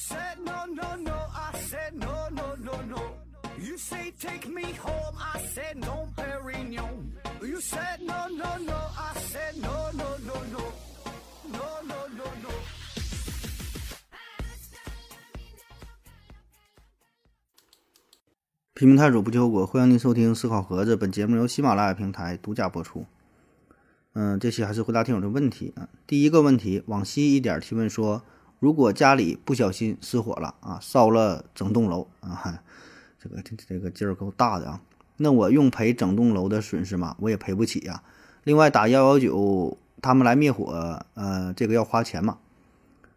said no, no, no, I said no, no, no, no. You say take me home, I said no, Perignon. You said no, no, no, I said no, no, no, no. No, no, no, no. 拼命探索不求果，欢迎您收听思考盒子。本节目由喜马拉雅平台独家播出。嗯，这期还是回答听友的问题啊。第一个问题，往西一点提问说，如果家里不小心失火了啊，烧了整栋楼啊，这个这这个劲儿够大的啊。那我用赔整栋楼的损失吗？我也赔不起呀。另外打幺幺九，他们来灭火，呃，这个要花钱嘛？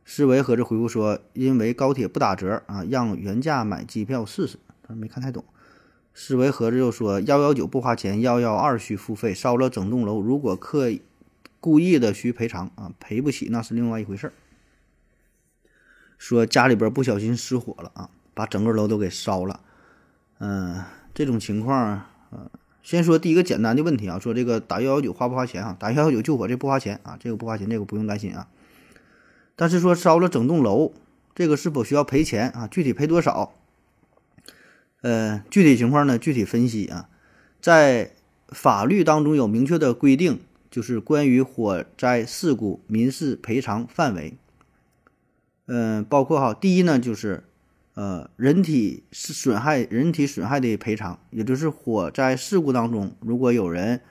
思维合着回复说，因为高铁不打折啊，让原价买机票试试。他没看太懂。思维合着又说幺幺九不花钱，幺幺二需付费，烧了整栋楼，如果刻意故意的需赔偿啊，赔不起那是另外一回事儿。说家里边不小心失火了啊，把整个楼都给烧了，嗯、这种情况，呃，先说第一个简单的问题啊，说这个打幺幺九花不花钱啊？打幺幺九救火这不花钱啊，这个不花钱，这个不用担心啊。但是说烧了整栋楼，这个是否需要赔钱啊？具体赔多少？呃，具体情况呢，具体分析啊，在法律当中有明确的规定，就是关于火灾事故民事赔偿范围。嗯、包括哈，第一呢，就是呃人体损害人体损害的赔偿，也就是火灾事故当中，如果有人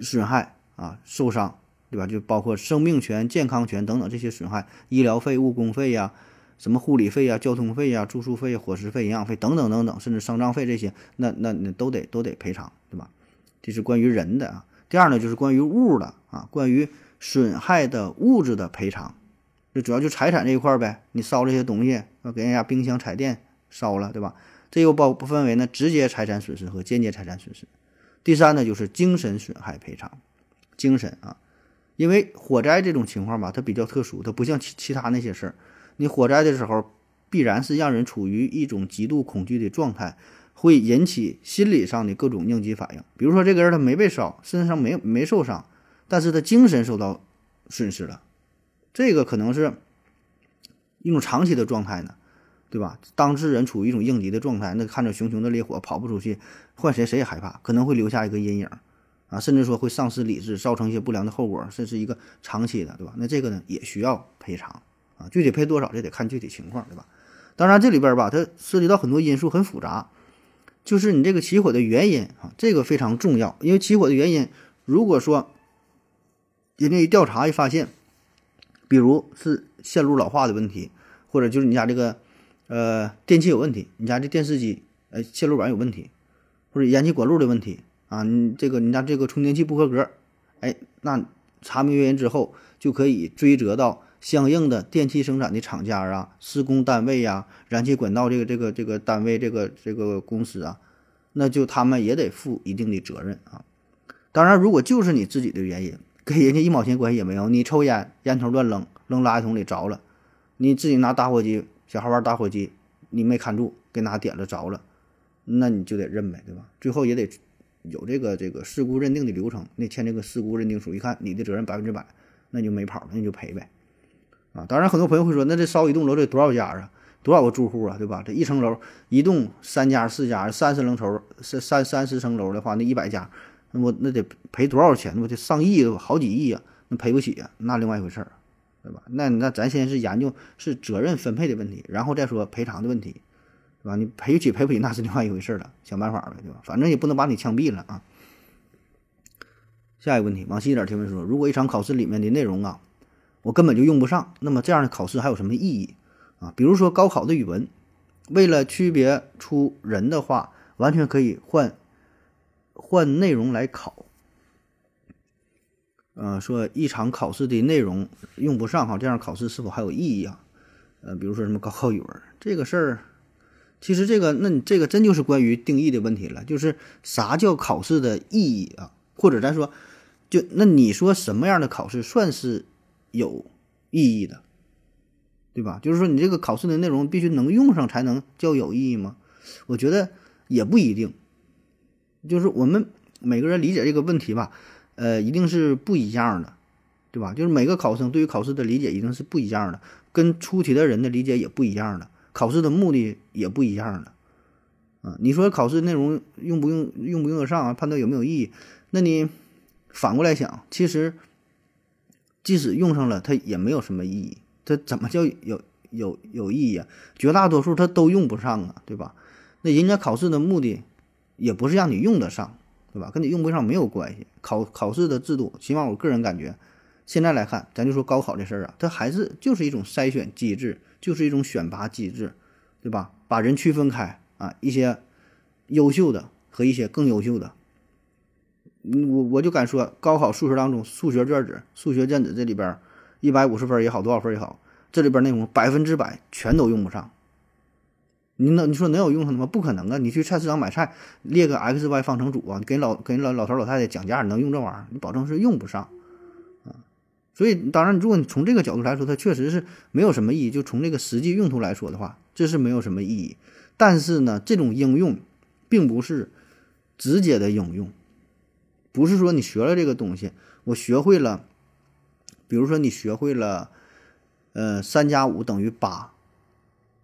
损害啊受伤，对吧？就包括生命权、健康权等等这些损害，医疗费、误工费呀、什么护理费呀、交通费呀、住宿费、伙食费、营养费等等等等，甚至丧葬费这些，那那那都得都得赔偿，对吧？这是关于人的啊。第二呢，就是关于物的啊，关于损害的物质的赔偿，这主要就财产这一块呗。你烧这些东西，要给人家冰箱、彩电烧了，对吧？这又包不分为呢直接财产损失和间接财产损失。第三呢，就是精神损害赔偿，精神啊，因为火灾这种情况吧，它比较特殊，它不像其其他那些事儿。你火灾的时候，必然是让人处于一种极度恐惧的状态，会引起心理上的各种应激反应。比如说，这个人他没被烧，身上没没受伤，但是他精神受到损失了，这个可能是一种长期的状态呢，对吧？当事人处于一种应急的状态，那看着熊熊的烈火跑不出去，换谁谁也害怕，可能会留下一个阴影啊，甚至说会丧失理智，造成一些不良的后果，这是一个长期的，对吧？那这个呢也需要赔偿啊，具体赔多少这得看具体情况，对吧？当然这里边吧，它涉及到很多因素，很复杂，就是你这个起火的原因啊，这个非常重要，因为起火的原因，如果说人家一调查一发现，比如是线路老化的问题，或者就是你家这个呃电器有问题，你家这电视机呃线路板有问题，或者燃气管路的问题啊，你这个你家这个充电器不合格，哎，那查明原因之后，就可以追责到相应的电器生产的厂家啊、施工单位呀、燃气管道这个这个这个单位、这个这个公司啊，那就他们也得负一定的责任啊。当然，如果就是你自己的原因，跟人家一毛钱关系也没有，你抽烟，烟头乱扔，扔垃圾桶里着了，你自己拿打火机，小孩玩打火机，你没看住，给拿点了着了，那你就得认呗，对吧？最后也得有这个这个事故认定的流程，那签这个事故认定书，一看你的责任百分之百，那就没跑了，那你就赔呗。啊，当然很多朋友会说，那这烧一栋楼得多少家啊？多少个住户啊？对吧？这一层楼一栋三家四家，三十层楼三三三十层楼的话，那一百家，那我那得赔多少钱？我得上亿，好几亿呀、那赔不起啊、那另外一回事儿，对吧？那那咱先是研究是责任分配的问题，然后再说赔偿的问题，对吧？你赔起赔不起那是另外一回事儿了，想办法呗，对吧？反正也不能把你枪毙了啊。下一个问题，往细一点提问说，如果一场考试里面的内容啊，我根本就用不上，那么这样的考试还有什么意义啊？比如说高考的语文，为了区别出人的话，完全可以换换内容来考。呃，说一场考试的内容用不上哈，这样考试是否还有意义啊？呃，比如说什么高考语文这个事儿，其实这个那你这个真就是关于定义的问题了，就是啥叫考试的意义啊？或者咱说，就那你说什么样的考试算是有意义的，对吧？就是说你这个考试的内容必须能用上才能叫有意义吗？我觉得也不一定，就是我们每个人理解这个问题吧，呃，一定是不一样的，对吧？就是每个考生对于考试的理解一定是不一样的，跟出题的人的理解也不一样的，考试的目的也不一样的。啊，你说考试内容用不用用不用得上啊？判断有没有意义？那你反过来想，其实即使用上了，它也没有什么意义。它怎么叫有有有意义啊？绝大多数它都用不上啊，对吧？那人家考试的目的也不是让你用得上，对吧？跟你用不上没有关系。考考试的制度，起码我个人感觉，现在来看，咱就说高考这事儿啊，它还是就是一种筛选机制，就是一种选拔机制，对吧？把人区分开。啊，一些优秀的和一些更优秀的，我我就敢说，高考数学当中，数学卷子、数学卷子这里边，一百五十分也好，多少分也好，这里边内容百分之百全都用不上。你能你说能有用上的吗？不可能啊！你去菜市场买菜，列个 x y 方程组啊，给老给老老头老太太讲价，能用这玩意儿？你保证是用不上啊。所以，当然，如果你从这个角度来说，它确实是没有什么意义。就从这个实际用途来说的话，这是没有什么意义。但是呢，这种应用并不是直接的应用，不是说你学了这个东西，我学会了，比如说你学会了，呃，三加五等于八，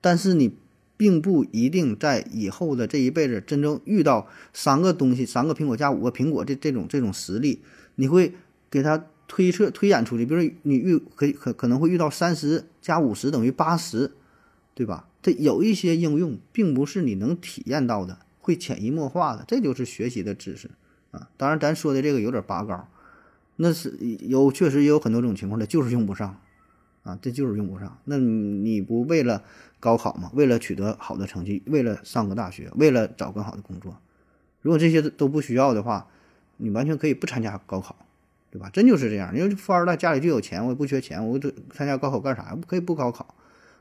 但是你并不一定在以后的这一辈子真正遇到三个东西，三个苹果加五个苹果这这种这种实例，你会给他推测推演出去，比如你遇可可可能会遇到三十加五十等于八十，对吧？这有一些应用，并不是你能体验到的，会潜移默化的，这就是学习的知识啊。当然，咱说的这个有点拔高，那是有确实也有很多种情况的，就是用不上啊，这就是用不上。那你不为了高考吗？为了取得好的成绩，为了上个大学，为了找更好的工作，如果这些都不需要的话，你完全可以不参加高考，对吧？真就是这样。因为富二代家里就有钱，我也不缺钱，我这参加高考干啥呀？可以不高考，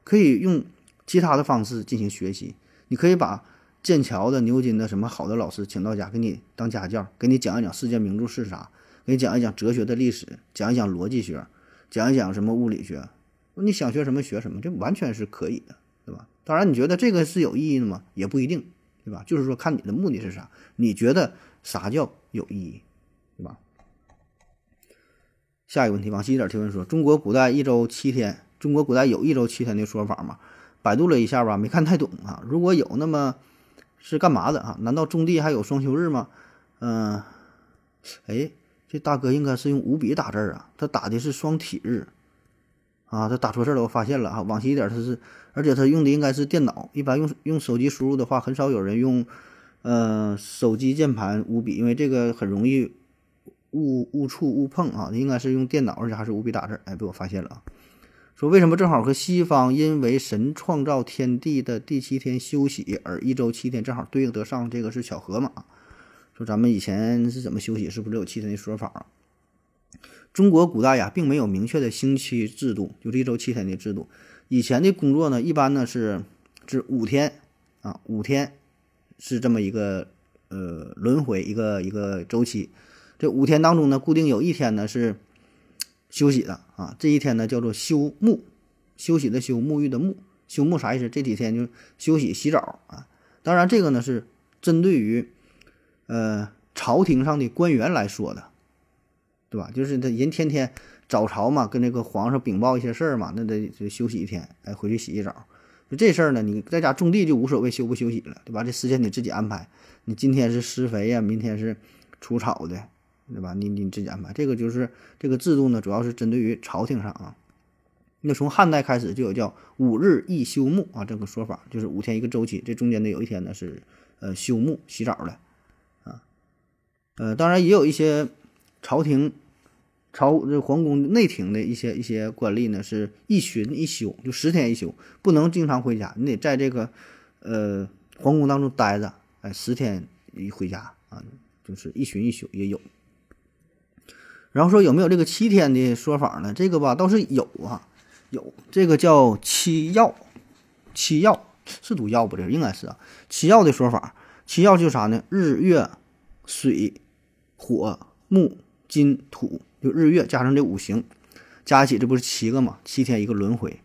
可以用。其他的方式进行学习，你可以把剑桥的、牛津的什么好的老师请到家，给你当家教，给你讲一讲世界名著是啥，给你讲一讲哲学的历史，讲一讲逻辑学，讲一讲什么物理学。你想学什么学什么，这完全是可以的，对吧？当然，你觉得这个是有意义的吗？也不一定，对吧？就是说，看你的目的是啥，你觉得啥叫有意义，对吧？下一个问题，往细一点提问说：中国古代一周七天，中国古代有一周七天的说法吗？百度了一下吧，没看太懂啊。如果有，那么是干嘛的啊？难道种地还有双休日吗？嗯，哎，这大哥应该是用五笔打字啊，他打的是双体日啊，他打错字了，我发现了啊。往西一点，他是，而且他用的应该是电脑，一般用用手机输入的话，很少有人用呃手机键盘五笔，因为这个很容易误误触误碰啊。应该是用电脑，而且还是五笔打字。哎，被我发现了啊。说为什么正好和西方因为神创造天地的第七天休息，而一周七天正好对应得上，这个是巧合吗？说咱们以前是怎么休息？是不是有七天的说法？中国古代呀，并没有明确的星期制度，就一周七天的制度。以前的工作呢，一般呢是是五天啊，五天是这么一个呃轮回一个一个周期。这五天当中呢，固定有一天呢是。休息的啊，这一天呢叫做休沐，休息的休，沐浴的沐，休沐啥意思？这几天就休息洗澡啊。当然，这个呢是针对于呃朝廷上的官员来说的，对吧？就是他人天天早朝嘛，跟那个皇上禀报一些事儿嘛，那得就休息一天，哎，回去洗洗澡。就这事儿呢，你在家种地就无所谓休不休息了，对吧？这时间你自己安排，你今天是施肥呀，明天是除草的。对吧？你你自己安排。这个就是这个制度呢，主要是针对于朝廷上啊。那从汉代开始就有叫五日一休沐啊这个说法，就是五天一个周期，这中间的有一天呢是呃休沐洗澡的。呃，当然也有一些朝廷朝这皇宫内廷的一些一些官吏呢，是一旬一休，就十天一休，不能经常回家，你得在这个呃皇宫当中待着，哎，十天一回家啊，就是一旬一休也有。然后说有没有这个七天的说法呢？这个吧倒是有啊，有这个叫七曜，七曜是读曜不？这应该是啊，七曜的说法，七曜就是啥呢？日月水火木金土，就日月加上这五行，加一起这不是七个嘛？七天一个轮回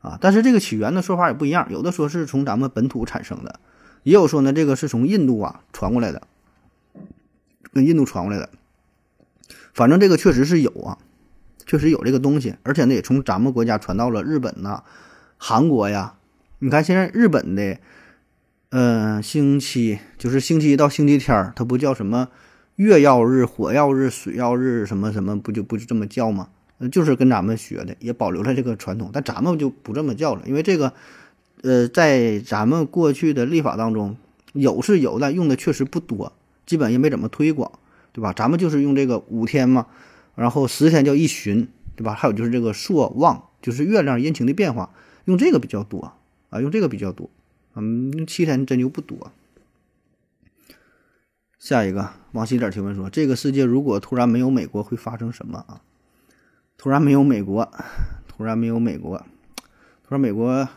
啊。但是这个起源的说法也不一样，有的说是从咱们本土产生的，也有说呢这个是从印度啊传过来的，跟印度传过来的。反正这个确实是有啊，确实有这个东西，而且呢也从咱们国家传到了日本呐、韩国呀。你看现在日本的，呃，星期就是星期一到星期天儿，它不叫什么月曜日、火曜日、水曜日什么什么，不就不就这么叫吗？就是跟咱们学的，也保留了这个传统，但咱们就不这么叫了，因为这个，呃，在咱们过去的历法当中有是有，但用的确实不多，基本也没怎么推广，对吧？咱们就是用这个五天嘛，然后十天叫一旬，对吧？还有就是这个朔望，就是月亮阴晴的变化，用这个比较多啊，用这个比较多，嗯，七天真就不多。下一个，王西点提问说：这个世界如果突然没有美国，会发生什么啊？突然没有美国，突然没有美国，突然美国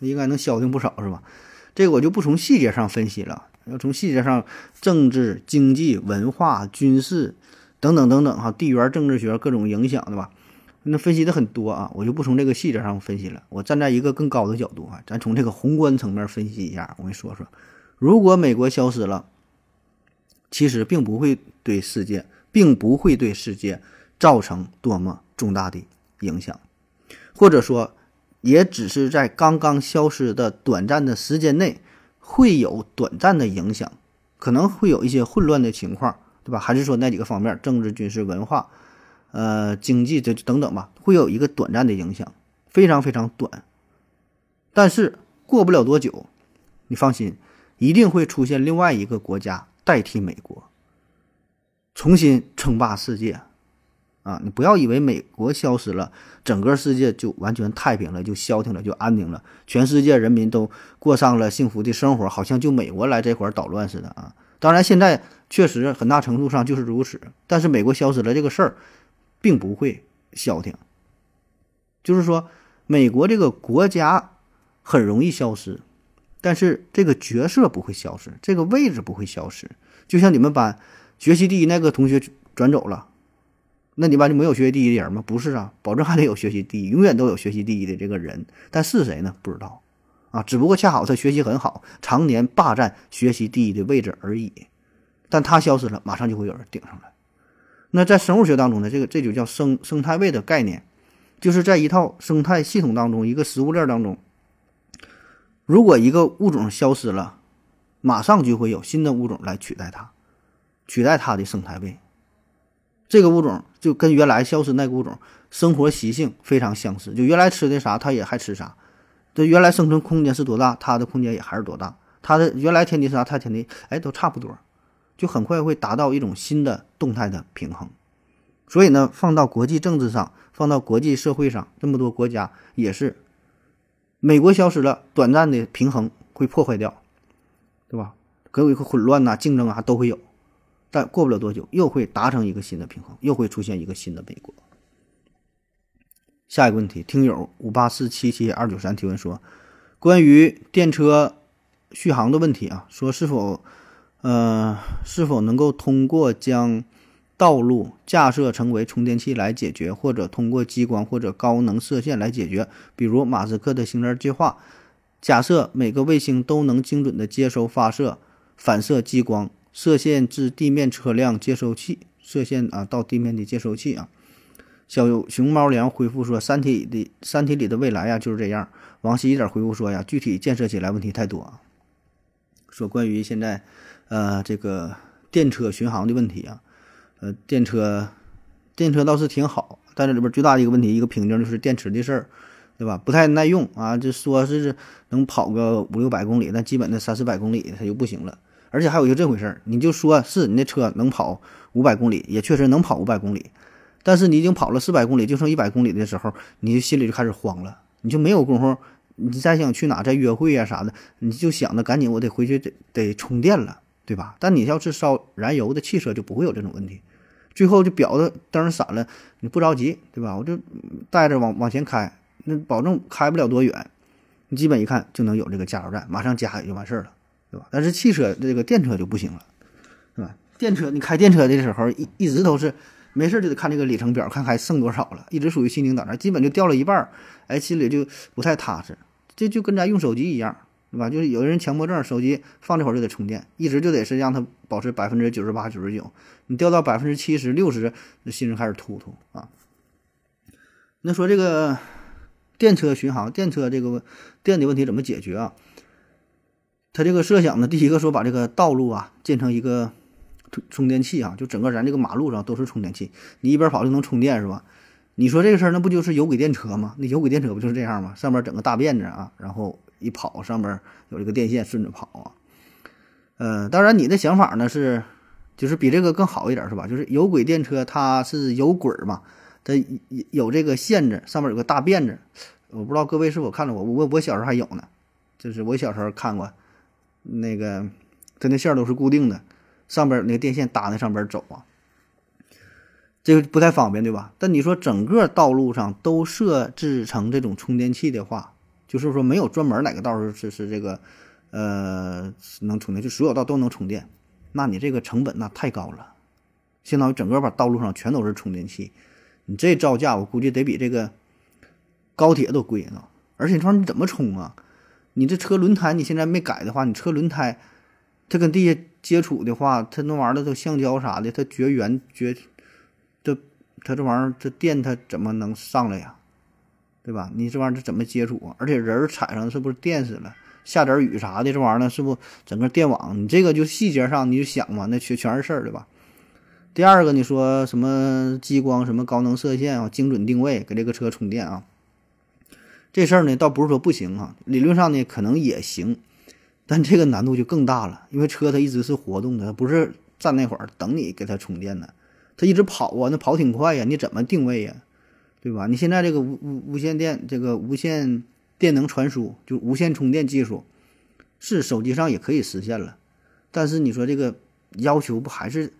应该能消停不少是吧？这个我就不从细节上分析了，要从细节上，政治、经济、文化、军事等等等等哈，地缘政治学各种影响，对吧？那分析的很多啊，我就不从这个细节上分析了。我站在一个更高的角度啊，咱从这个宏观层面分析一下。我跟你说说，如果美国消失了，其实并不会对世界，并不会对世界造成多么重大的影响，或者说，也只是在刚刚消失的短暂的时间内，会有短暂的影响，可能会有一些混乱的情况，对吧？还是说那几个方面，政治、军事、文化，呃，经济这等等吧，会有一个短暂的影响，非常非常短。但是过不了多久，你放心，一定会出现另外一个国家代替美国，重新称霸世界。啊，你不要以为美国消失了，整个世界就完全太平了，就消停了，就安宁了，全世界人民都过上了幸福的生活，好像就美国来这块捣乱似的啊！当然，现在确实很大程度上就是如此，但是美国消失了这个事儿，并不会消停。就是说，美国这个国家很容易消失，但是这个角色不会消失，这个位置不会消失。就像你们班学习第一那个同学转走了。那你班就没有学习第一的人吗？不是啊，保证还得有学习第一，永远都有学习第一的这个人，但是谁呢？不知道啊，只不过恰好他学习很好，常年霸占学习第一的位置而已。但他消失了，马上就会有人顶上来。那在生物学当中呢，这个这就叫生生态位的概念，就是在一套生态系统当中，一个食物链当中，如果一个物种消失了，马上就会有新的物种来取代它，取代它的生态位。这个物种就跟原来消失那个物种生活习性非常相似，就原来吃的啥，它也还吃啥。这原来生存空间是多大，它的空间也还是多大。它的原来天敌是啥，它天敌哎都差不多，就很快会达到一种新的动态的平衡。所以呢，放到国际政治上，放到国际社会上，这么多国家也是，美国消失了，短暂的平衡会破坏掉，对吧？可有一个混乱呐、竞争啊都会有。但过不了多久，又会达成一个新的平衡，又会出现一个新的美国。下一个问题，听友五八四七七二九三提问说，关于电车续航的问题啊，说是否呃是否能够通过将道路架设成为充电器来解决，或者通过激光或者高能射线来解决？比如马斯克的星链计划，假设每个卫星都能精准的接收、发射、反射激光。射线至地面车辆接收器，射线啊到地面的接收器啊。小熊猫粮回复说：“三体的三体里的未来呀就是这样。”王希一点回复说：“呀，具体建设起来问题太多。”说关于现在呃这个电车巡航的问题啊，呃电车电车倒是挺好，但这里边最大的一个问题一个瓶颈就是电池的事儿，对吧？不太耐用啊，就说是能跑个五六百公里，但基本的三四百公里它就不行了。而且还有一个这回事儿，你就说是你那车能跑五百公里，也确实能跑五百公里，但是你已经跑了四百公里，就剩一百公里的时候，你就心里就开始慌了，你就没有功夫，你再想去哪再约会啊啥的，你就想着赶紧我得回去得得充电了，对吧？但你要是烧燃油的汽车就不会有这种问题，最后就表的灯闪了，你不着急，对吧？我就带着往往前开，那保证开不了多远，你基本一看就能有这个加油站，马上加也就完事儿了。对吧？但是汽车这个电车就不行了，是吧？电车你开电车的时候，一一直都是没事就得看这个里程表，看还剩多少了，一直属于心惊胆战，基本就掉了一半，哎，心里就不太踏实。这就跟咱用手机一样，对吧？就是有的人强迫症，手机放这会儿就得充电，一直就得是让它保持百分之九十八、九十九，你掉到百分之七十、六十，那心里开始突突啊。那说这个电车巡航，电车这个电的问题怎么解决啊？他这个设想呢，第一个说把这个道路啊建成一个充充电器啊，就整个咱这个马路上都是充电器，你一边跑就能充电是吧？你说这个事儿，那不就是有轨电车吗？那有轨电车不就是这样吗？上面整个大辫子啊，然后一跑上面有这个电线顺着跑啊。呃，当然你的想法呢是，就是比这个更好一点是吧？就是有轨电车它是有轨嘛，它有这个线子，上面有个大辫子。我不知道各位是否看到过，我我小时候还有呢，就是我小时候看过，那个它那线都是固定的，上边那个电线搭在上边走啊，这个不太方便对吧？但你说整个道路上都设置成这种充电器的话，就是说没有专门哪个道是是这个。呃，能充电就所有道都能充电，那你这个成本那太高了，相当于整个把道路上全都是充电器，你这造价我估计得比这个高铁都贵呢。而且你说你怎么充啊？你这车轮胎你现在没改的话，你车轮胎它跟地下接触的话，它那玩意儿都橡胶啥的，它绝缘绝，这它这玩意儿这电它怎么能上来呀？对吧？你这玩意儿怎么接触啊？而且人踩上是不是电死了？下点雨啥的，这玩意儿呢，是不整个电网？你这个就细节上你就想嘛，那全全是事儿，对吧？第二个，你说什么激光、什么高能射线啊，精准定位给这个车充电啊？这事儿呢，倒不是说不行啊，理论上呢可能也行，但这个难度就更大了，因为车它一直是活动的，它不是站那会儿等你给它充电呢，它一直跑啊，那跑挺快呀，你怎么定位呀？对吧？你现在这个无无无线电，这个无线。电能传输就无线充电技术，是手机上也可以实现了，但是你说这个要求不还是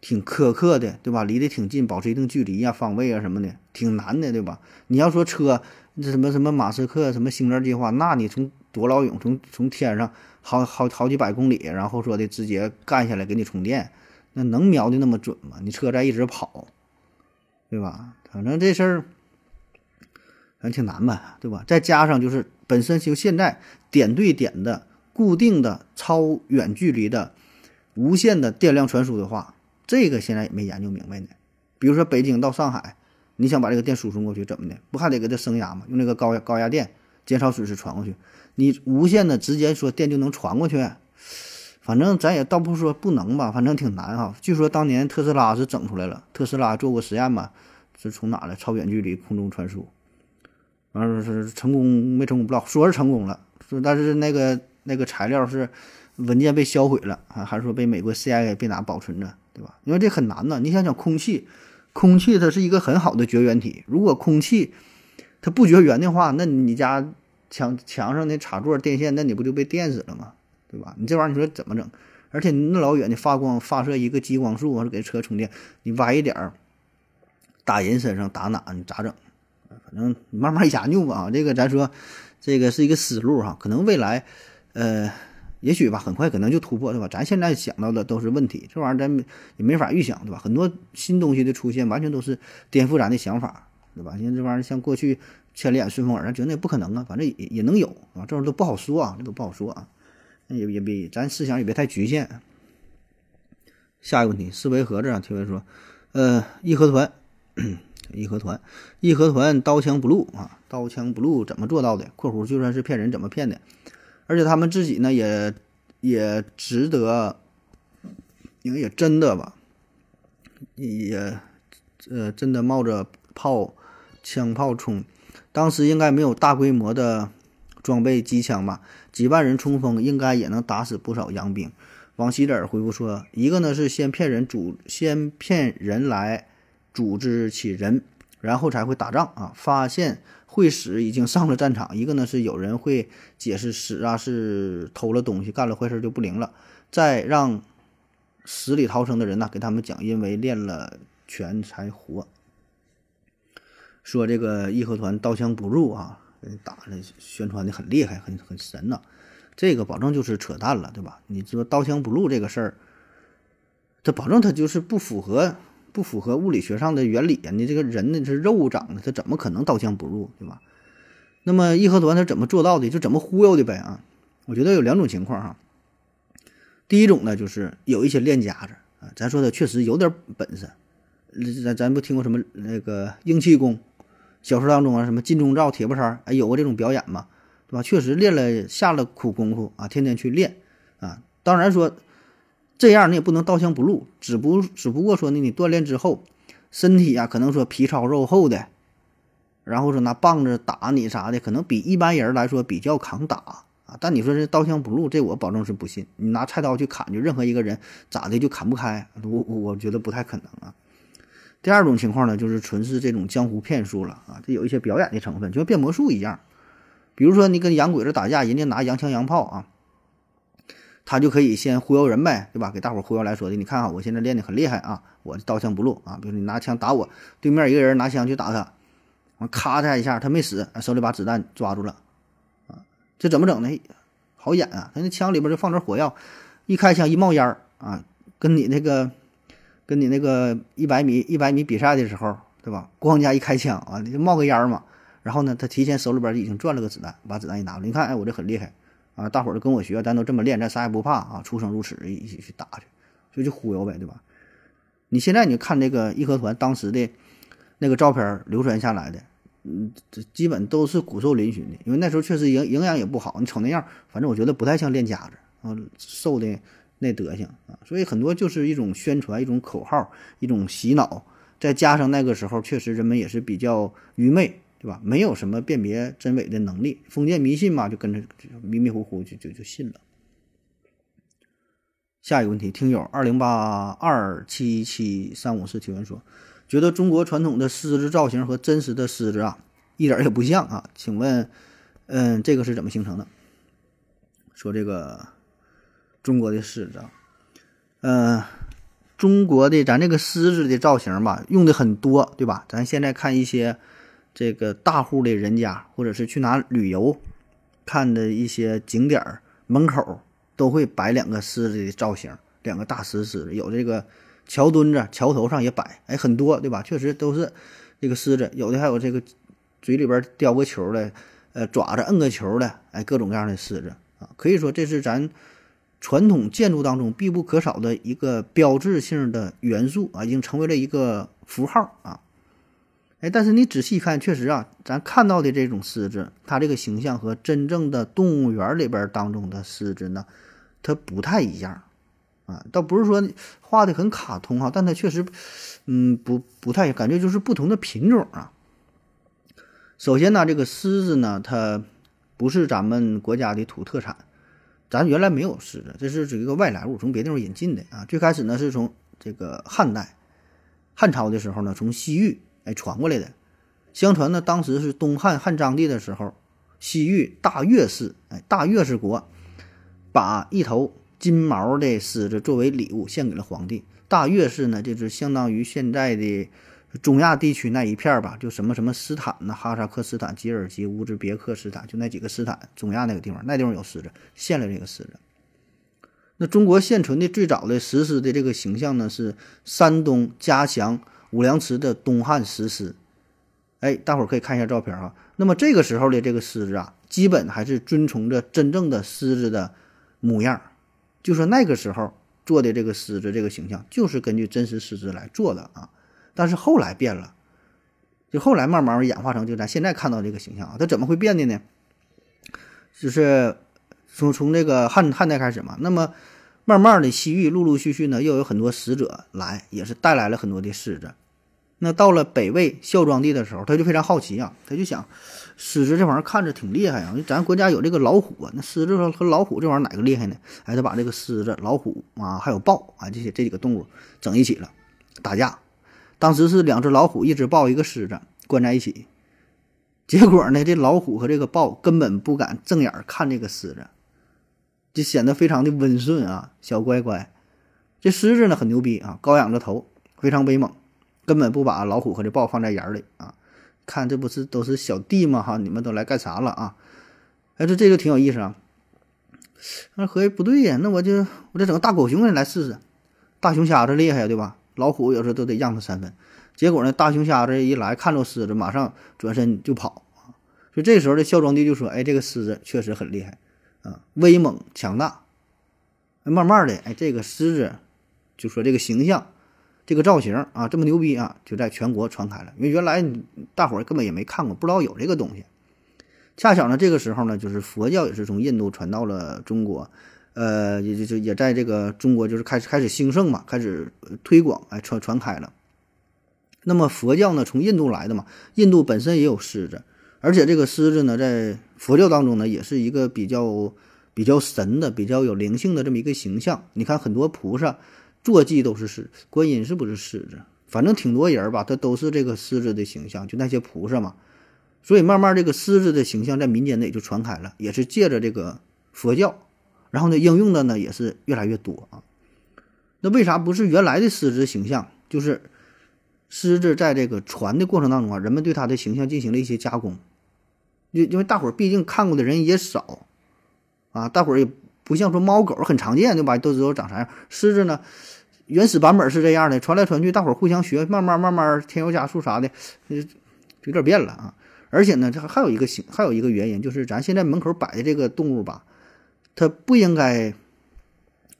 挺苛刻的，对吧？离得挺近，保持一定距离呀、方位啊什么的，挺难的，对吧？你要说车，这什么什么马斯克什么星链计划，那你从多老远从从天上好好好几百公里，然后说的直接干下来给你充电，那能瞄的那么准吗？你车在一直跑，对吧？反正这事儿。反正挺难吧，对吧？再加上就是本身就现在点对点的固定的超远距离的无线的电量传输的话，这个现在也没研究明白呢。比如说北京到上海，你想把这个电输送过去，怎么的？不还得给它升压吗？用那个高压高压电减少损失传过去。你无线的直接说电就能传过去，反正咱也倒不说不能吧，反正挺难哈。据说当年特斯拉是整出来了，特斯拉做过实验嘛，是从哪来超远距离空中传输。完了是成功没成功不知道，说是成功了，说但是那个那个材料是文件被销毁了啊，还是说被美国 CIA 被哪保存着，对吧？因为这很难呢。你想想，空气，空气它是一个很好的绝缘体，如果空气它不绝缘的话，那你家墙墙上的插座电线，那你不就被电死了吗？对吧？你这玩意儿你说怎么整？而且那老远的发光发射一个激光束，或者给车充电，你歪一点儿打人身上打哪，你咋整？反正你慢慢研究吧啊，这个咱说，这个是一个思路哈，可能未来，呃，也许吧，很快可能就突破，对吧？咱现在想到的都是问题，这玩意儿咱也没法预想，对吧？很多新东西的出现，完全都是颠覆咱的想法，对吧？因为这玩意儿像过去千里眼顺风耳，咱觉得也不可能啊，反正也也能有啊，这玩意儿都不好说啊，这都不好说啊，也也别咱思想也别太局限。下一个问题，思维盒子啊，提问说，呃，义和团。义和团，义和团刀枪不入啊！刀枪不入怎么做到的？（括弧就算是骗人，怎么骗的？）而且他们自己呢，也也值得，因为也真的吧，也呃真的冒着炮枪炮冲。当时应该没有大规模的装备机枪吧？几万人冲锋，应该也能打死不少洋兵。王希尔回复说：“一个呢是先骗人主，先骗人来。”组织起人，然后才会打仗啊！发现会使已经上了战场。一个呢是有人会解释使啊是偷了东西，干了坏事就不灵了。再让死里逃生的人呢给他们讲，因为练了拳才活。说这个义和团刀枪不入啊，打的宣传的很厉害，很很神呐。这个保证就是扯淡了，对吧？你说刀枪不入这个事儿，这保证他就是不符合。不符合物理学上的原理啊！你这个人呢是肉长的，他怎么可能刀枪不入，对吧？那么义和团他怎么做到的？就怎么忽悠的呗啊！我觉得有两种情况哈。第一种呢，就是有一些练家子啊，咱说他确实有点本事。咱咱不听过什么那个硬气功，小说当中啊，什么金钟罩、铁布衫，哎，有过这种表演嘛，对吧？确实练了下了苦功夫啊，天天去练啊。当然说这样你也不能刀枪不入，只不只不过说呢，你锻炼之后，身体啊可能说皮糙肉厚的，然后说拿棒子打你啥的，可能比一般人来说比较抗打。啊，但你说这刀枪不入，这我保证是不信。你拿菜刀去砍，就任何一个人咋的就砍不开，我我我觉得不太可能啊。第二种情况呢，就是纯是这种江湖骗术了啊，这有一些表演的成分，就像变魔术一样。比如说你跟洋鬼子打架，人家拿洋枪洋炮啊，他就可以先忽悠人呗，对吧？给大伙忽悠来说的，你看啊，我现在练的很厉害啊，我刀枪不入啊。比如你拿枪打我，对面一个人拿枪去打他，完咔嚓一下，他没死，手里把子弹抓住了啊。这怎么整呢？好演啊！他那枪里边就放着火药，一开枪一冒烟儿啊，跟你那个，跟你那个一百米一百米比赛的时候，对吧？咣家一开枪啊，就冒个烟儿嘛。然后呢，他提前手里边已经攥了个子弹，把子弹一拿了。你看，哎，我这很厉害啊！大伙儿都跟我学，咱都这么练，咱啥也不怕啊！出生入死，一起去打去，就去忽悠呗，对吧？你现在你看这个义和团当时的那个照片流传下来的。嗯，这基本都是骨瘦嶙峋的，因为那时候确实营营养也不好。你瞅那样，反正我觉得不太像练家子啊，瘦的那德行啊。所以很多就是一种宣传，一种口号，一种洗脑。再加上那个时候确实人们也是比较愚昧，对吧？没有什么辨别真伪的能力，封建迷信嘛，就跟着迷迷糊糊就就就信了。下一个问题，听友二零八二七七三五四提问说。觉得中国传统的狮子造型和真实的狮子啊，一点也不像啊？请问，嗯，这个是怎么形成的？说这个中国的狮子，啊嗯，中国的咱这个狮子的造型吧，用的很多，对吧？咱现在看一些这个大户的人家，或者是去哪旅游看的一些景点儿门口，都会摆两个狮子的造型，两个大石狮子，有这个。桥墩子、桥头上也摆，哎，很多，对吧？确实都是这个狮子，有的还有这个嘴里边叼个球的，呃，爪子摁个球的，哎，各种各样的狮子啊，可以说这是咱传统建筑当中必不可少的一个标志性的元素啊，已经成为了一个符号啊。哎，但是你仔细看，确实啊，咱看到的这种狮子，它这个形象和真正的动物园里边当中的狮子呢，它不太一样。啊，倒不是说画的很卡通哈，但它确实，嗯，不不太感觉就是不同的品种啊。首先呢，这个狮子呢，它不是咱们国家的土特产，咱原来没有狮子，这是属于一个外来物，从别地方引进的啊。最开始呢，是从这个汉代，汉朝的时候呢，从西域哎传过来的。相传呢，当时是东汉汉章帝的时候，西域大月氏哎大月氏国把一头。金毛的狮子作为礼物献给了皇帝。大月氏呢，就是相当于现在的中亚地区那一片吧，就什么什么斯坦呢，哈萨克斯坦、吉尔吉、乌兹别克斯坦，就那几个斯坦，中亚那个地方，那地方有狮子，献了这个狮子。那中国现存的最早的石狮的这个形象呢，是山东嘉祥五粮池的东汉石狮。哎，大伙儿可以看一下照片啊。那么这个时候的这个狮子啊，基本还是遵从着真正的狮子的模样。就说那个时候做的这个狮子这个形象，就是根据真实狮子来做的啊。但是后来变了，就后来慢慢演化成就咱现在看到这个形象啊。它怎么会变的呢？就是从从这个汉汉代开始嘛，那么慢慢的西域陆陆续续呢，又有很多使者来，也是带来了很多的狮子。那到了北魏孝庄帝的时候，他就非常好奇啊，他就想，狮子这玩意儿看着挺厉害啊，咱国家有这个老虎啊，那狮子和老虎这玩意儿哪个厉害呢？哎，他把这个狮子、老虎啊，还有豹啊这些这几个动物整一起了，打架。当时是两只老虎、一只豹、一个狮子关在一起，结果呢，这老虎和这个豹根本不敢正眼看这个狮子，就显得非常的温顺啊，小乖乖。这狮子呢很牛逼啊，高仰着头，非常威猛。根本不把老虎和这豹放在眼里啊！看这不是都是小弟吗？哈，你们都来干啥了啊？哎，这这就挺有意思啊。那合计不对呀，那我就我得整个大狗熊来试试。大熊瞎子厉害呀，对吧？老虎有时候都得让他三分。结果呢，大熊瞎子一来看着狮子，马上转身就跑。所以这时候的孝庄帝就说：“哎，这个狮子确实很厉害啊，威猛强大。”慢慢的，哎，这个狮子就说这个形象。这个造型啊这么牛逼啊，就在全国传开了。因为原来大伙儿根本也没看过，不知道有这个东西。恰巧呢，这个时候呢，就是佛教也是从印度传到了中国，呃，也就就也在这个中国就是开始开始兴盛嘛，开始推广，哎，传传开了。那么佛教呢，从印度来的嘛，印度本身也有狮子，而且这个狮子呢，在佛教当中呢，也是一个比较比较神的、比较有灵性的这么一个形象。你看很多菩萨坐骑都是狮，观音是不是狮子？反正挺多人吧，他都是这个狮子的形象，就那些菩萨嘛。所以慢慢这个狮子的形象在民间呢也就传开了，也是借着这个佛教，然后呢应用的呢也是越来越多啊。那为啥不是原来的狮子形象？就是狮子在这个传的过程当中啊，人们对它的形象进行了一些加工。因因为大伙儿毕竟看过的人也少啊，大伙儿也不像说猫狗很常见对吧？都知道长啥样。狮子呢，原始版本是这样的，传来传去，大伙儿互相学，慢慢慢慢添油加醋啥的，就有点变了啊。而且呢，这还有一个形，还有一个原因，就是咱现在门口摆的这个动物吧，它不应该，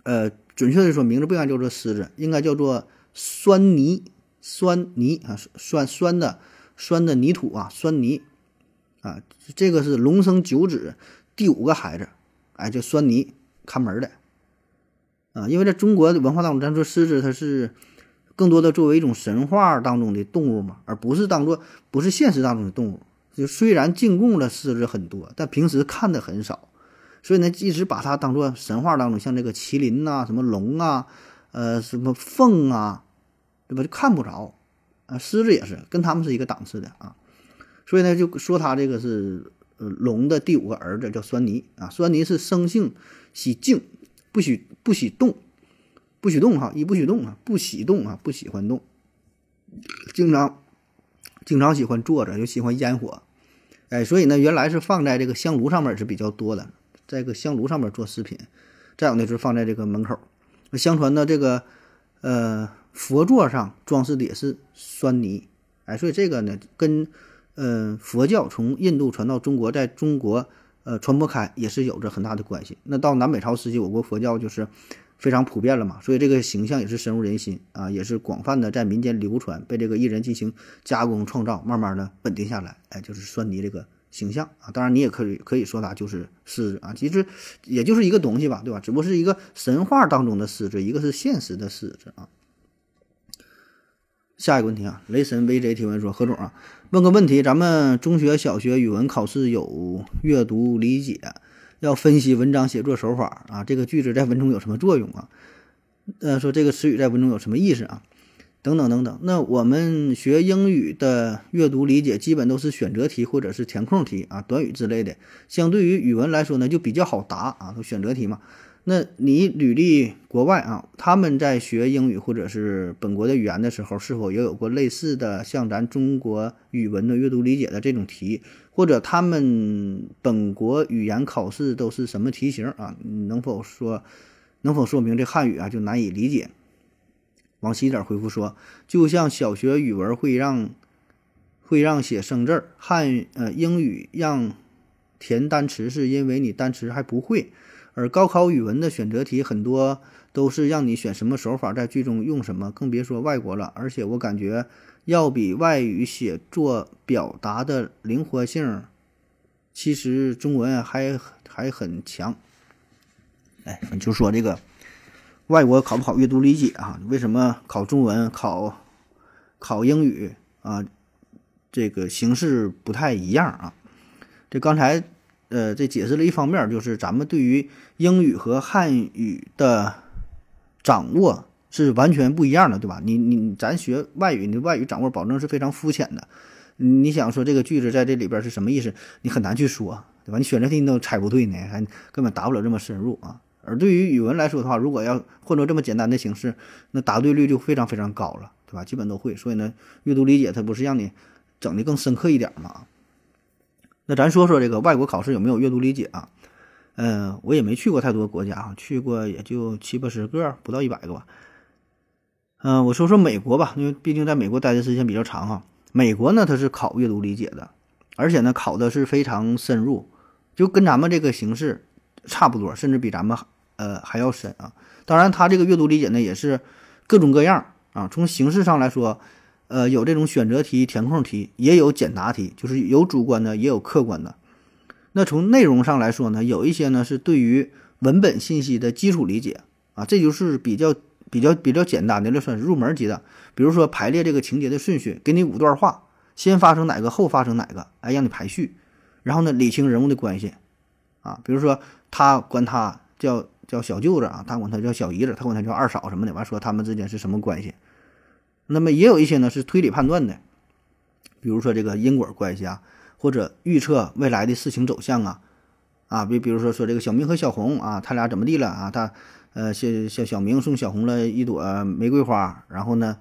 呃，准确的说，名字不应该叫做狮子，应该叫做酸泥，酸泥啊，酸酸的酸的泥土啊，酸泥啊，这个是龙生九子第五个孩子，哎，叫酸泥看门的啊，因为在中国的文化当中，咱说狮子它是更多的作为一种神话当中的动物嘛，而不是当做不是现实当中的动物。就虽然进贡的狮子很多，但平时看的很少，所以呢，一直把它当做神话当中像这个麒麟呐、什么龙啊、呃什么凤啊，对吧？就看不着啊。狮子也是跟他们是一个档次的啊，所以呢，就说他这个是龙的第五个儿子叫酸泥啊。酸泥是生性喜静，不许不许动，不许动哈，一不许动啊，不喜动啊，不喜欢动，经常。经常喜欢坐着，就喜欢烟火，哎，所以呢，原来是放在这个香炉上面是比较多的，在个香炉上面做饰品。再有呢，就是放在这个门口。相传呢，这个呃佛座上装饰的也是酸泥，哎，所以这个呢，跟嗯佛教从印度传到中国，在中国呃传播开也是有着很大的关系。那到南北朝时期，我国佛教就是。非常普遍了嘛，所以这个形象也是深入人心啊，也是广泛的在民间流传，被这个艺人进行加工创造，慢慢的稳定下来。哎，就是酸泥这个形象啊，当然你也可以可以说它就是狮子啊，其实也就是一个东西吧，对吧？只不过是一个神话当中的狮子，一个是现实的狮子啊。下一个问题啊，雷神 VJ 提问说：何总啊，问个问题，咱们中学、小学语文考试有阅读理解。要分析文章写作手法啊，这个句子在文中有什么作用啊？呃，说这个词语在文中有什么意思啊？等等等等。那我们学英语的阅读理解基本都是选择题或者是填空题啊，短语之类的。相对于语文来说呢，就比较好答啊，都选择题嘛。那你履历国外啊，他们在学英语或者是本国的语言的时候，是否也有过类似的像咱中国语文的阅读理解的这种题？或者他们本国语言考试都是什么题型啊？能否说，能否说明这汉语啊就难以理解？往西点回复说，就像小学语文会让会让写生字儿，汉呃英语让填单词，是因为你单词还不会。而高考语文的选择题很多都是让你选什么手法在句中用什么，更别说外国了。而且我感觉。要比外语写作表达的灵活性，其实中文还还很强。哎，就说这个外国考不考阅读理解啊？为什么考中文、考考英语啊？这个形式不太一样啊？这刚才呃，这解释了一方面，就是咱们对于英语和汉语的掌握。是完全不一样的，对吧？你你咱学外语，你的外语掌握保证是非常肤浅的。你想说这个句子在这里边是什么意思，你很难去说，对吧？你选择题你都猜不对呢，还根本答不了这么深入啊。而对于语文来说的话，如果要换成这么简单的形式，那答对率就非常非常高了，对吧？基本都会。所以呢，阅读理解它不是让你整的更深刻一点吗？那咱说说这个外国考试有没有阅读理解啊？嗯，我也没去过太多国家啊，去过也就七八十个，不到一百个吧。嗯，我说说美国吧，因为毕竟在美国待的时间比较长哈。美国呢，它是考阅读理解的，而且呢，考的是非常深入，就跟咱们这个形式差不多，甚至比咱们呃还要深啊。当然，它这个阅读理解呢，也是各种各样啊。从形式上来说，呃，有这种选择题、填空题，也有简答题，就是有主观的，也有客观的。那从内容上来说呢，有一些呢是对于文本信息的基础理解啊，这就是比较比较比较简单的，就算是入门级的。比如说排列这个情节的顺序，给你五段话，先发生哪个，后发生哪个，哎，让你排序，然后呢理清人物的关系啊。比如说他管他叫叫小舅子啊，他管他叫小姨子，他管他叫二嫂什么的，完说他们之间是什么关系。那么也有一些呢是推理判断的，比如说这个因果关系啊。或者预测未来的事情走向啊，啊，比比如说说这个小明和小红啊，他俩怎么地了啊？他呃，小小小明送小红了一朵玫瑰花，然后呢，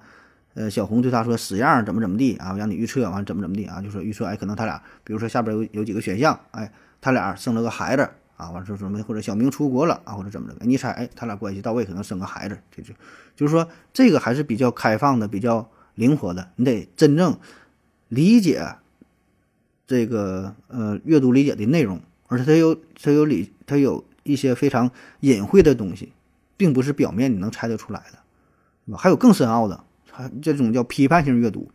呃，小红对他说死样怎么怎么地啊？让你预测完怎么怎么地啊？就说预测哎，可能他俩，比如说下边有有几个选项，哎，他俩生了个孩子啊，完说什么或者小明出国了啊，或者怎么着？你猜哎，他俩关系到位，可能生个孩子，这就就是说这个还是比较开放的，比较灵活的，你得真正理解。这个呃，阅读理解的内容，而且它有它有理，它有一些非常隐晦的东西，并不是表面你能猜得出来的，还有更深奥的，它这种叫批判性阅读。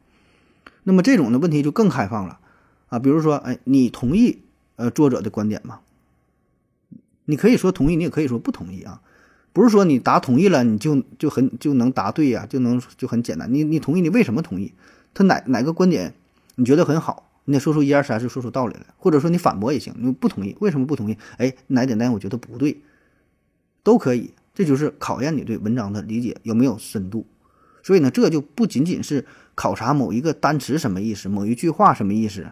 那么这种的问题就更开放了啊，比如说，哎，你同意呃作者的观点吗？你可以说同意，你也可以说不同意啊，不是说你答同意了你就就很就能答对呀，就能就很简单。你你同意，你为什么同意？他哪哪个观点你觉得很好？你得说出一二三四，说出道理来，或者说你反驳也行。你不同意，为什么不同意？哎，哪点哪点我觉得不对，都可以。这就是考验你对文章的理解有没有深度。所以呢，这就不仅仅是考察某一个单词什么意思，某一句话什么意思，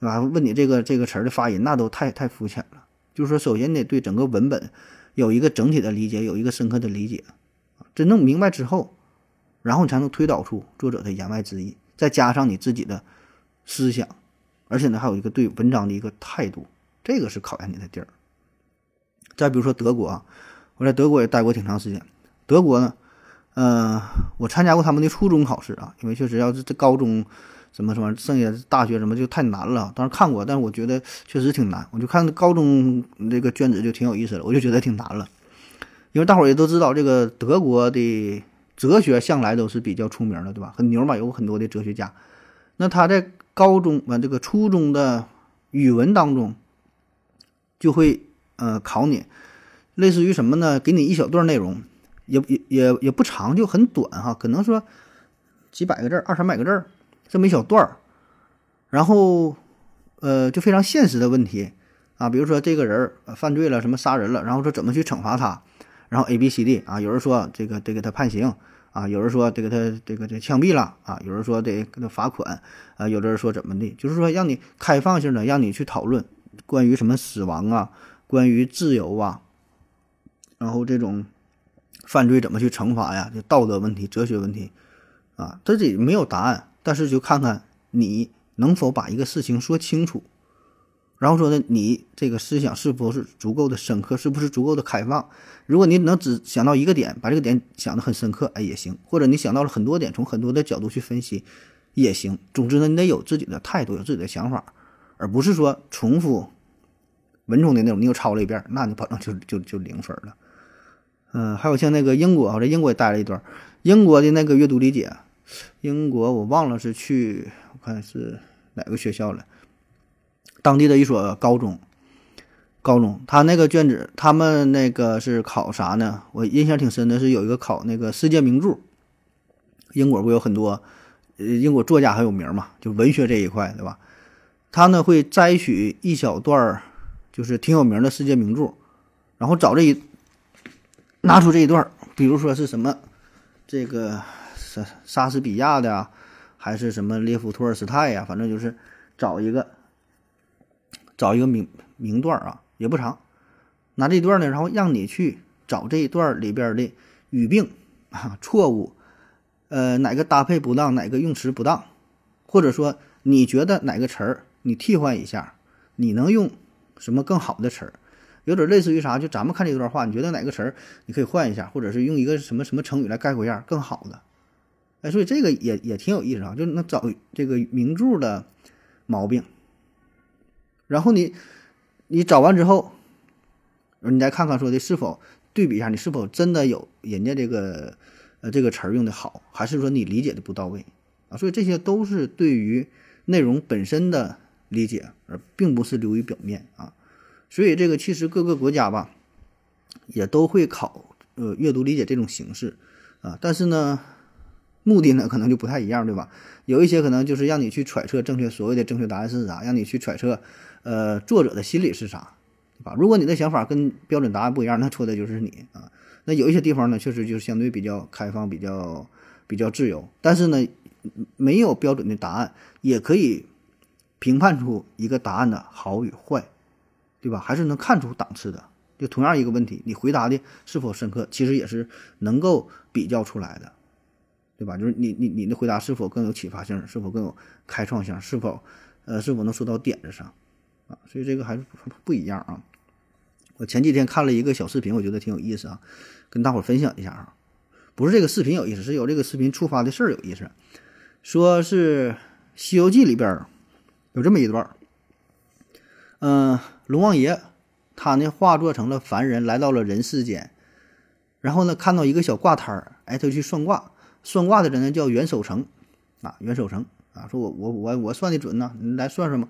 啊？问你这个这个词儿的发音，那都太太肤浅了。就是说，首先得对整个文本有一个整体的理解，有一个深刻的理解。真正明白之后，然后你才能推导出作者的言外之意，再加上你自己的。思想，而且呢，还有一个对文章的一个态度，这个是考验你的地儿。再比如说德国啊，我在德国也待过挺长时间。德国呢，呃，我参加过他们的初中考试啊，因为确实要是这高中什么什么，剩下大学什么就太难了。当时看过，但是我觉得确实挺难。我就看高中这个卷子就挺有意思的，我就觉得挺难了。因为大伙儿也都知道，这个德国的哲学向来都是比较出名的，对吧？很牛嘛，有很多的哲学家。那他在高中啊，这个初中的语文当中，就会呃考你，类似于什么呢？给你一小段内容，也也也也不长，就很短哈，可能说几百个字儿、二三百个字儿这么一小段儿，然后呃就非常现实的问题。啊，比如说这个人犯罪了，什么杀人了，然后说怎么去惩罚他，然后 A、B、C、D 啊，有人说这个得给他判刑。啊，有人说得给他这个这枪毙了啊，有人说得给他罚款啊，有的人说怎么的，就是说让你开放性的，让你去讨论关于什么死亡啊，关于自由啊，然后这种犯罪怎么去惩罚呀，就道德问题、哲学问题。啊，这里没有答案，但是就看看你能否把一个事情说清楚。然后说呢，你这个思想是否是足够的深刻，是不是足够的开放？如果你能只想到一个点，把这个点想得很深刻，哎也行；或者你想到了很多点，从很多的角度去分析也行。总之呢，你得有自己的态度，有自己的想法，而不是说重复文中的内容，你又抄了一遍，那你保证就就就零分了。嗯，还有像那个英国，我在英国也待了一段，英国的那个阅读理解，英国我忘了是去我看是哪个学校了。当地的一所高中，高中他那个卷子，他们那个是考啥呢？我印象挺深的，是有一个考那个世界名著。英国不有很多，呃，英国作家很有名嘛，就文学这一块，对吧？他呢会摘取一小段儿，就是挺有名的世界名著，然后找这一拿出这一段，比如说是什么，这个莎莎士比亚的，还是什么列夫托尔斯泰呀？反正就是找一个。找一个名名段啊，也不长，拿这段呢，然后让你去找这一段里边的语病啊、错误，呃，哪个搭配不当，哪个用词不当，或者说你觉得哪个词儿你替换一下，你能用什么更好的词儿？有点类似于啥？就咱们看这段话，你觉得哪个词儿你可以换一下，或者是用一个什么什么成语来概括一下更好的？哎，所以这个也也挺有意思啊，就能找这个名著的毛病。然后你，你找完之后，你再看看说的是否对比一下，你是否真的有人家这个，呃这个词儿用的好，还是说你理解的不到位啊？所以这些都是对于内容本身的理解，而并不是流于表面啊。所以这个其实各个国家吧，也都会考呃阅读理解这种形式啊，但是呢，目的呢可能就不太一样，对吧？有一些可能就是让你去揣测正确所谓的正确答案是啥，让你去揣测呃作者的心理是啥，对吧？如果你的想法跟标准答案不一样，那错的就是你啊。那有一些地方呢，确实就是相对比较开放，比较比较自由，但是呢，没有标准的答案，也可以评判出一个答案的好与坏，对吧？还是能看出档次的。就同样一个问题，你回答的是否深刻，其实也是能够比较出来的，对吧？就是你你你的回答是否更有启发性，是否更有开创性，是否呃是否能说到点子上啊？所以这个还是不一样啊。我前几天看了一个小视频，我觉得挺有意思啊，跟大伙儿分享一下啊。不是这个视频有意思，是有这个视频触发的事儿有意思。说是《西游记》里边有这么一段，嗯，龙王爷。他呢化作成了凡人，来到了人世间，然后呢看到一个小卦摊儿，哎，他去算卦。算卦的人呢叫袁守诚，啊，袁守诚啊，说我我我我算的准呢，你来算算吧。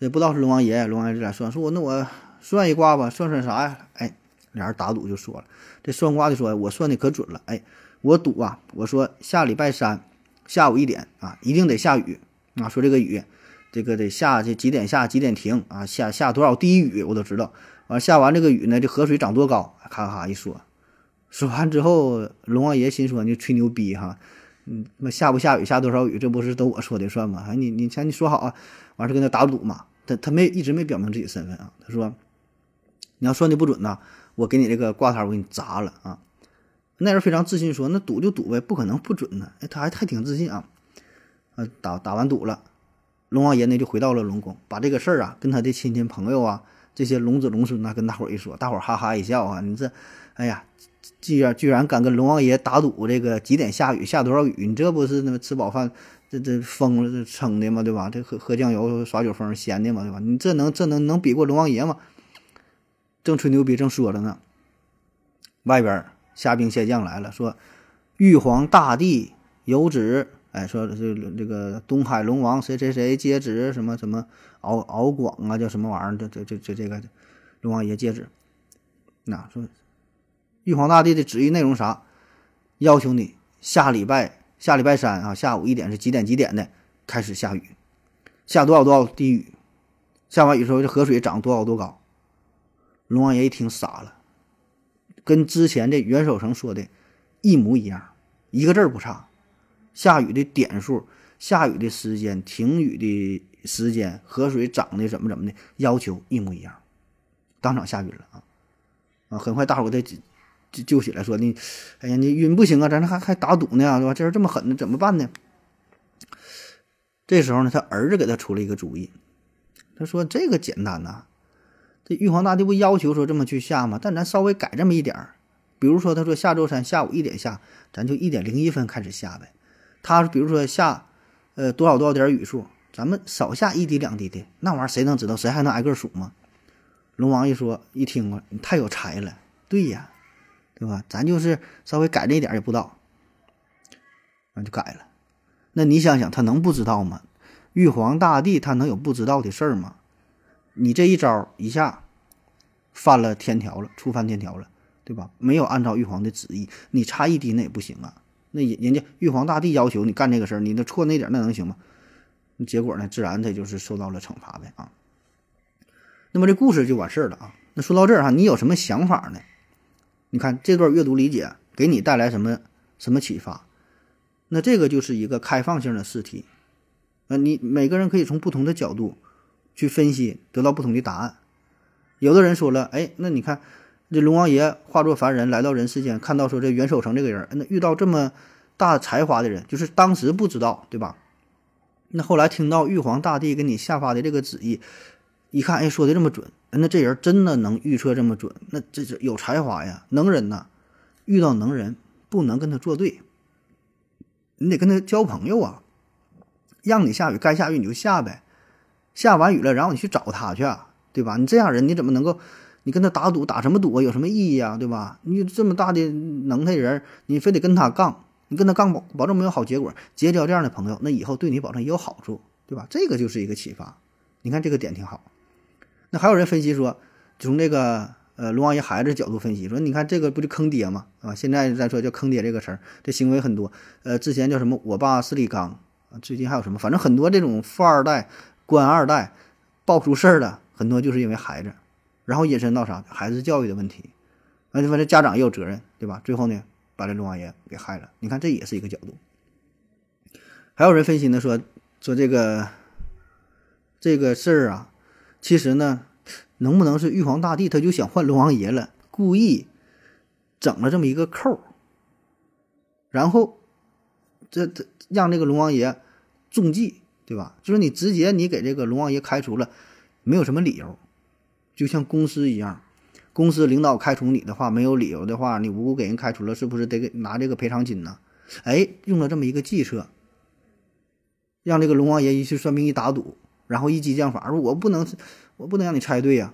也不知道是龙王爷，龙王爷就来算，说我那我算一卦吧，算算啥呀？哎，俩人打赌就说了，这算卦的说，我算的可准了，哎，我赌啊，我说下礼拜三下午一点啊，一定得下雨啊，说这个雨。这个得下去几点下几点停啊？下下多少滴雨我都知道。完下完这个雨呢，这河水涨多高？咔咔一说，说完之后，龙王爷心说：“你吹牛逼哈，嗯，那下不下雨，下多少雨，这不是都我说的算吗？哎，你你瞧，你说好啊，完事跟他打赌嘛。他他没一直没表明自己身份啊。他说，你要算的不准呐，我给你这个挂摊我给你砸了啊。那人非常自信说：那赌就赌呗，不可能不准呢。哎，他还还挺自信啊。啊，打打完赌了。龙王爷呢就回到了龙宫，把这个事儿啊跟他的亲戚朋友啊这些龙子龙孙呐跟大伙儿一说，大伙儿哈哈一笑啊，你这，哎呀，居然居然敢跟龙王爷打赌这个几点下雨下多少雨，你这不是那么吃饱饭这这疯了这撑的吗？对吧？这喝喝酱油耍酒疯闲的嘛，对吧？你这能这能能比过龙王爷吗？正吹牛逼正说着呢，外边虾兵蟹将来了，说玉皇大帝有旨。哎，说这这个东海龙王谁谁谁接旨什么什么敖敖广啊，叫什么玩意儿？这这这这这个龙王爷接旨，那说玉皇大帝的旨意内容啥？要求你下礼拜下礼拜三啊下午一点是几点几点的开始下雨，下多少多少滴雨，下完雨之后这河水涨多少多高？龙王爷一听傻了，跟之前这袁守诚说的一模一样，一个字儿不差。下雨的点数、下雨的时间、停雨的时间、河水涨的怎么怎么的，要求一模一样，当场下雨了啊！啊，很快大伙儿给他救救起来，说你，哎呀，你晕不行啊，咱这还还打赌呢，是吧？这人这么狠呢，怎么办呢？这时候呢，他儿子给他出了一个主意，他说：“这个简单呐，这玉皇大帝不要求说这么去下吗？但咱稍微改这么一点儿，比如说他说下周三下午一点下，咱就一点零一分开始下呗。”他比如说下，呃多少多少点雨数，咱们少下一滴两滴的，那玩意儿谁能知道？谁还能挨个数吗？龙王一说一听啊，你太有才了，对呀，对吧？咱就是稍微改这一点也不知道，那就改了。那你想想，他能不知道吗？玉皇大帝他能有不知道的事儿吗？你这一招一下犯了天条了，触犯天条了，对吧？没有按照玉皇的旨意，你差一滴那也不行啊。那人人家玉皇大帝要求你干这个事儿，你那错那点那能行吗？结果呢，自然他就是受到了惩罚呗啊。那么这故事就完事儿了啊。那说到这儿哈，你有什么想法呢？你看这段阅读理解给你带来什么什么启发？那这个就是一个开放性的试题，呃，你每个人可以从不同的角度去分析，得到不同的答案。有的人说了，哎，那你看。这龙王爷化作凡人来到人世间，看到说这袁守诚这个人，那遇到这么大才华的人，就是当时不知道，对吧？那后来听到玉皇大帝给你下发的这个旨意，一看，哎，说的这么准，那这人真的能预测这么准，那这是有才华呀，能人呐！遇到能人不能跟他作对，你得跟他交朋友啊。让你下雨，该下雨你就下呗，下完雨了，然后你去找他去，对吧？你这样人，你怎么能够？你跟他打赌，打什么赌啊？有什么意义啊？对吧？你这么大的能耐人，你非得跟他杠，你跟他杠保保证没有好结果。结交这样的朋友，那以后对你保证也有好处，对吧？这个就是一个启发。你看这个点挺好。那还有人分析说，从这个呃龙王爷孩子角度分析说，你看这个不就坑爹吗？啊，现在再说叫坑爹这个词儿，这行为很多。呃，之前叫什么我爸是力刚啊，最近还有什么？反正很多这种富二代、官二代爆出事儿的，很多就是因为孩子。然后引申到啥？孩子教育的问题，那就说这家长也有责任，对吧？最后呢，把这龙王爷给害了。你看，这也是一个角度。还有人分析呢，说说这个这个事儿啊，其实呢，能不能是玉皇大帝他就想换龙王爷了，故意整了这么一个扣儿然后这这让这个龙王爷中计，对吧？就是你直接你给这个龙王爷开除了，没有什么理由。就像公司一样，公司领导开除你的话，没有理由的话，你无故给人开除了，是不是得给拿这个赔偿金呢？哎，用了这么一个计策，让这个龙王爷一去算命一打赌，然后一激将法，说我不能，我不能让你猜对呀。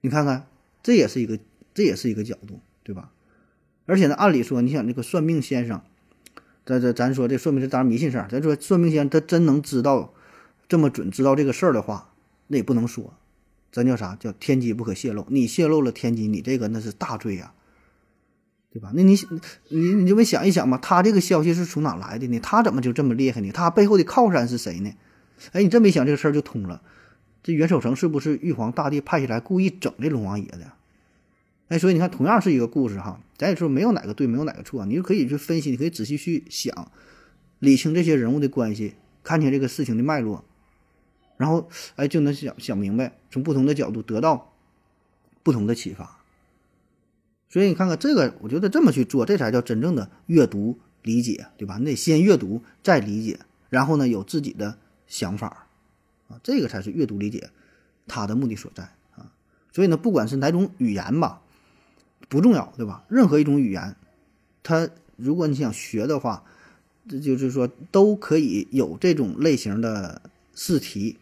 你看看，这也是一个，这也是一个角度，对吧？而且呢，按理说，你想这个算命先生，这这咱说这算命是当然迷信事儿，咱说算命先生他真能知道这么准，知道这个事儿的话，那也不能说。咱叫啥？叫天机不可泄露。你泄露了天机，你这个那是大罪呀，对吧？那你你你就没想一想嘛？他这个消息是从哪来的呢？他怎么就这么厉害呢？他背后的靠山是谁呢？哎，你这么一想，这个事儿就通了。这袁守诚是不是玉皇大帝派下来故意整这龙王爷的？哎，所以你看，同样是一个故事哈，咱也说没有哪个对，没有哪个错，你就可以去分析，你可以仔细去想，理清这些人物的关系，看清这个事情的脉络。然后，哎，就能想想明白，从不同的角度得到不同的启发。所以你看看这个，我觉得这么去做，这才叫真正的阅读理解，对吧？你得先阅读再理解，然后呢有自己的想法啊，这个才是阅读理解它的目的所在啊。所以呢，不管是哪种语言吧，不重要，对吧？任何一种语言，它如果你想学的话，这就是说都可以有这种类型的试题。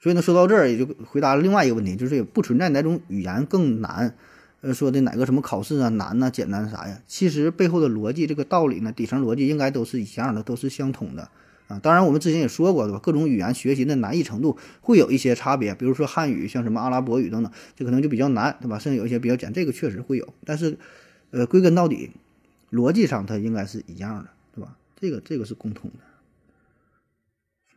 所以呢，说到这儿也就回答了另外一个问题，就是也不存在哪种语言更难，呃，说的哪个什么考试啊难呐、简单啥呀？其实背后的逻辑、这个道理呢，底层逻辑应该都是一样的，都是相通的啊。当然，我们之前也说过，对吧？各种语言学习的难易程度会有一些差别，比如说汉语，像什么阿拉伯语等等，这可能就比较难，对吧？甚至有一些比较简，这个确实会有。但是，呃，归根到底，逻辑上它应该是一样的，对吧？这个这个是共通的。